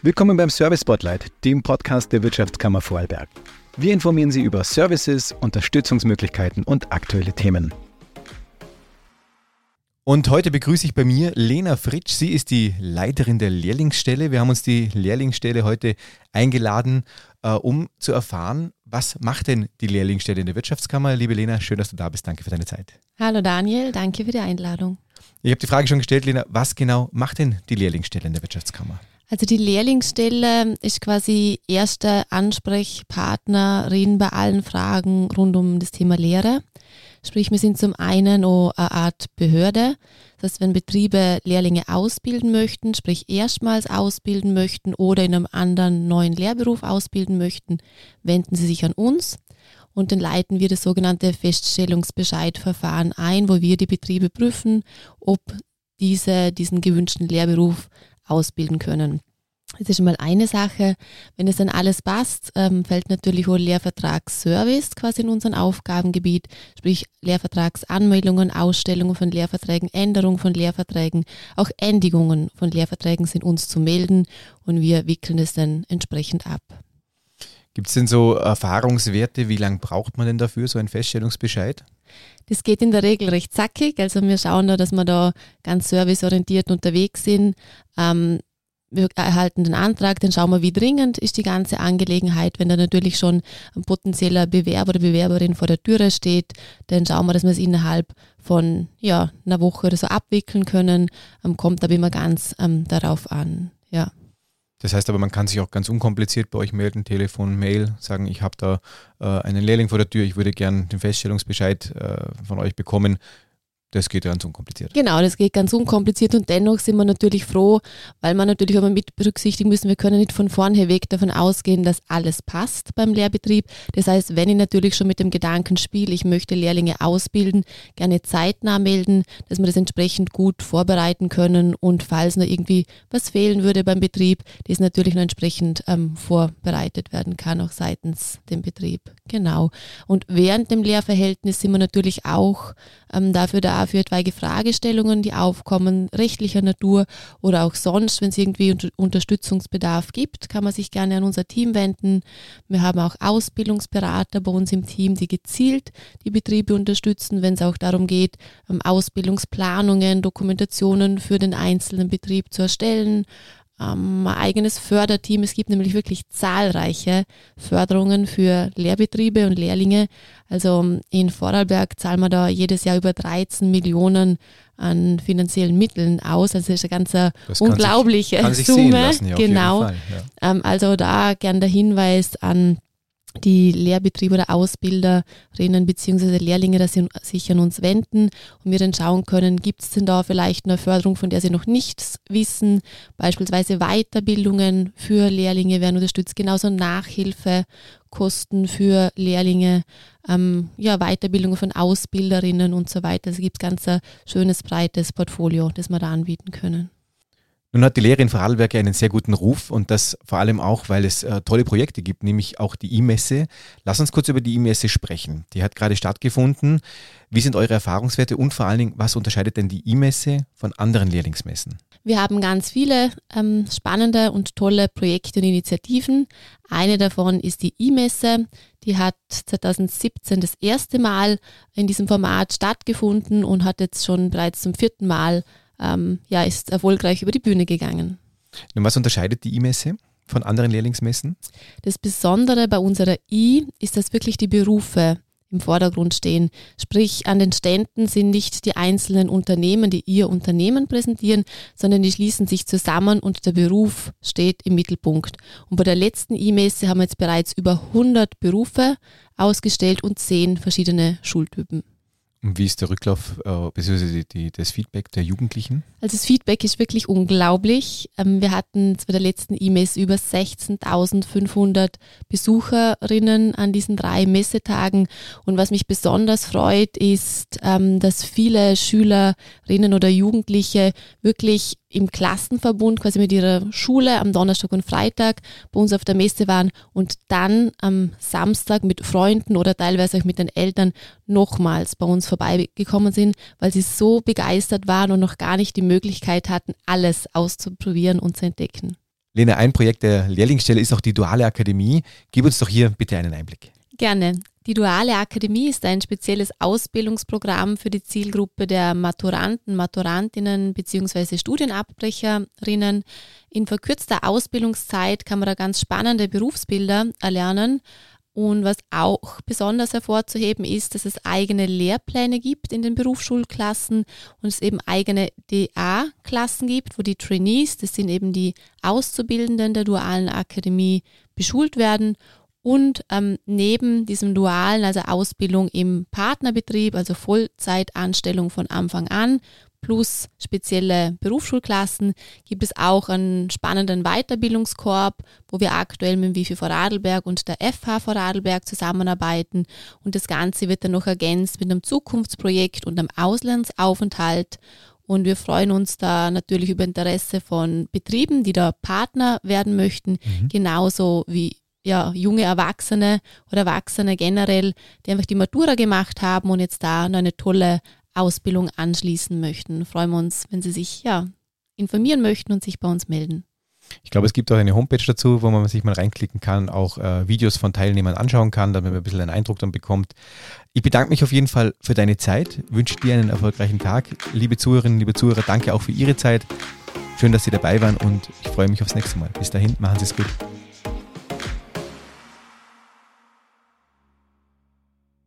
Willkommen beim Service Spotlight, dem Podcast der Wirtschaftskammer Vorarlberg. Wir informieren Sie über Services, Unterstützungsmöglichkeiten und aktuelle Themen. Und heute begrüße ich bei mir Lena Fritsch. Sie ist die Leiterin der Lehrlingsstelle. Wir haben uns die Lehrlingsstelle heute eingeladen, äh, um zu erfahren, was macht denn die Lehrlingsstelle in der Wirtschaftskammer. Liebe Lena, schön, dass du da bist. Danke für deine Zeit. Hallo Daniel, danke für die Einladung. Ich habe die Frage schon gestellt, Lena, was genau macht denn die Lehrlingsstelle in der Wirtschaftskammer? Also die Lehrlingsstelle ist quasi erster Ansprechpartnerin bei allen Fragen rund um das Thema Lehre. Sprich, wir sind zum einen auch eine Art Behörde. Das heißt, wenn Betriebe Lehrlinge ausbilden möchten, sprich erstmals ausbilden möchten oder in einem anderen neuen Lehrberuf ausbilden möchten, wenden sie sich an uns und dann leiten wir das sogenannte Feststellungsbescheidverfahren ein, wo wir die Betriebe prüfen, ob diese diesen gewünschten Lehrberuf ausbilden können. Das ist schon mal eine Sache. Wenn es dann alles passt, ähm, fällt natürlich auch Lehrvertragsservice quasi in unseren Aufgabengebiet, sprich Lehrvertragsanmeldungen, Ausstellungen von Lehrverträgen, Änderungen von Lehrverträgen, auch Endigungen von Lehrverträgen sind uns zu melden und wir wickeln es dann entsprechend ab. Gibt es denn so Erfahrungswerte, wie lange braucht man denn dafür, so ein Feststellungsbescheid? Das geht in der Regel recht zackig. Also wir schauen da, dass wir da ganz serviceorientiert unterwegs sind. Ähm, wir erhalten den Antrag, dann schauen wir, wie dringend ist die ganze Angelegenheit. Wenn da natürlich schon ein potenzieller Bewerber oder Bewerberin vor der Türe steht, dann schauen wir, dass wir es innerhalb von ja, einer Woche oder so abwickeln können. Ähm, kommt aber immer ganz ähm, darauf an. Ja. Das heißt aber, man kann sich auch ganz unkompliziert bei euch melden, Telefon, Mail, sagen, ich habe da äh, einen Lehrling vor der Tür, ich würde gerne den Feststellungsbescheid äh, von euch bekommen. Das geht ganz unkompliziert. Genau, das geht ganz unkompliziert und dennoch sind wir natürlich froh, weil man natürlich auch mit berücksichtigen müssen, wir können nicht von vornherein weg davon ausgehen, dass alles passt beim Lehrbetrieb. Das heißt, wenn ich natürlich schon mit dem Gedanken spiele, ich möchte Lehrlinge ausbilden, gerne zeitnah melden, dass wir das entsprechend gut vorbereiten können und falls noch irgendwie was fehlen würde beim Betrieb, das natürlich noch entsprechend ähm, vorbereitet werden kann, auch seitens dem Betrieb. Genau. Und während dem Lehrverhältnis sind wir natürlich auch ähm, dafür da für etwaige Fragestellungen, die aufkommen, rechtlicher Natur oder auch sonst, wenn es irgendwie unter Unterstützungsbedarf gibt, kann man sich gerne an unser Team wenden. Wir haben auch Ausbildungsberater bei uns im Team, die gezielt die Betriebe unterstützen, wenn es auch darum geht, ähm, Ausbildungsplanungen, Dokumentationen für den einzelnen Betrieb zu erstellen, ähm, ein eigenes Förderteam. Es gibt nämlich wirklich zahlreiche Förderungen für Lehrbetriebe und Lehrlinge. Also in Vorarlberg zahlen wir da jedes Jahr über 13 Millionen an finanziellen Mitteln aus. Also das ist eine ganz unglaubliche sich, kann Summe. Lassen, ja, genau. Fall, ja. Ähm, also da gern der Hinweis an die Lehrbetriebe oder Ausbilderinnen bzw. Lehrlinge, dass sie sich an uns wenden und wir dann schauen können, gibt es denn da vielleicht eine Förderung, von der sie noch nichts wissen, beispielsweise Weiterbildungen für Lehrlinge werden unterstützt, genauso Nachhilfekosten für Lehrlinge, ähm, ja, Weiterbildungen von Ausbilderinnen und so weiter. Also gibt ganz ein schönes, breites Portfolio, das wir da anbieten können. Nun hat die Lehre in Vorarlberg einen sehr guten Ruf und das vor allem auch, weil es äh, tolle Projekte gibt, nämlich auch die E-Messe. Lass uns kurz über die E-Messe sprechen. Die hat gerade stattgefunden. Wie sind eure Erfahrungswerte und vor allen Dingen, was unterscheidet denn die E-Messe von anderen Lehrlingsmessen? Wir haben ganz viele ähm, spannende und tolle Projekte und Initiativen. Eine davon ist die E-Messe. Die hat 2017 das erste Mal in diesem Format stattgefunden und hat jetzt schon bereits zum vierten Mal ähm, ja, ist erfolgreich über die Bühne gegangen. Und was unterscheidet die E-Messe von anderen Lehrlingsmessen? Das Besondere bei unserer I ist, dass wirklich die Berufe im Vordergrund stehen. Sprich, an den Ständen sind nicht die einzelnen Unternehmen, die ihr Unternehmen präsentieren, sondern die schließen sich zusammen und der Beruf steht im Mittelpunkt. Und bei der letzten E-Messe haben wir jetzt bereits über 100 Berufe ausgestellt und 10 verschiedene Schultypen. Und wie ist der Rücklauf äh, bzw. Das Feedback der Jugendlichen? Also das Feedback ist wirklich unglaublich. Ähm, wir hatten bei der letzten E-Mails über 16.500 Besucherinnen an diesen drei Messetagen. Und was mich besonders freut, ist, ähm, dass viele Schülerinnen oder Jugendliche wirklich im Klassenverbund quasi mit ihrer Schule am Donnerstag und Freitag bei uns auf der Messe waren und dann am Samstag mit Freunden oder teilweise auch mit den Eltern nochmals bei uns vorbeigekommen sind, weil sie so begeistert waren und noch gar nicht die Möglichkeit hatten, alles auszuprobieren und zu entdecken. Lena, ein Projekt der Lehrlingsstelle ist auch die Duale Akademie. Gib uns doch hier bitte einen Einblick. Gerne. Die Duale Akademie ist ein spezielles Ausbildungsprogramm für die Zielgruppe der Maturanten, Maturantinnen bzw. Studienabbrecherinnen. In verkürzter Ausbildungszeit kann man da ganz spannende Berufsbilder erlernen. Und was auch besonders hervorzuheben ist, dass es eigene Lehrpläne gibt in den Berufsschulklassen und es eben eigene DA-Klassen gibt, wo die Trainees, das sind eben die Auszubildenden der dualen Akademie, beschult werden und ähm, neben diesem dualen, also Ausbildung im Partnerbetrieb, also Vollzeitanstellung von Anfang an, plus spezielle Berufsschulklassen, gibt es auch einen spannenden Weiterbildungskorb, wo wir aktuell mit dem Wifi Vorarlberg und der FH Vorarlberg zusammenarbeiten. Und das Ganze wird dann noch ergänzt mit einem Zukunftsprojekt und einem Auslandsaufenthalt. Und wir freuen uns da natürlich über Interesse von Betrieben, die da Partner werden möchten, mhm. genauso wie ja, junge Erwachsene oder Erwachsene generell, die einfach die Matura gemacht haben und jetzt da eine tolle Ausbildung anschließen möchten. Freuen wir uns, wenn Sie sich ja informieren möchten und sich bei uns melden. Ich glaube, es gibt auch eine Homepage dazu, wo man sich mal reinklicken kann, auch äh, Videos von Teilnehmern anschauen kann, damit man ein bisschen einen Eindruck dann bekommt. Ich bedanke mich auf jeden Fall für deine Zeit, wünsche dir einen erfolgreichen Tag. Liebe Zuhörerinnen, liebe Zuhörer, danke auch für Ihre Zeit. Schön, dass Sie dabei waren und ich freue mich aufs nächste Mal. Bis dahin, machen Sie es gut.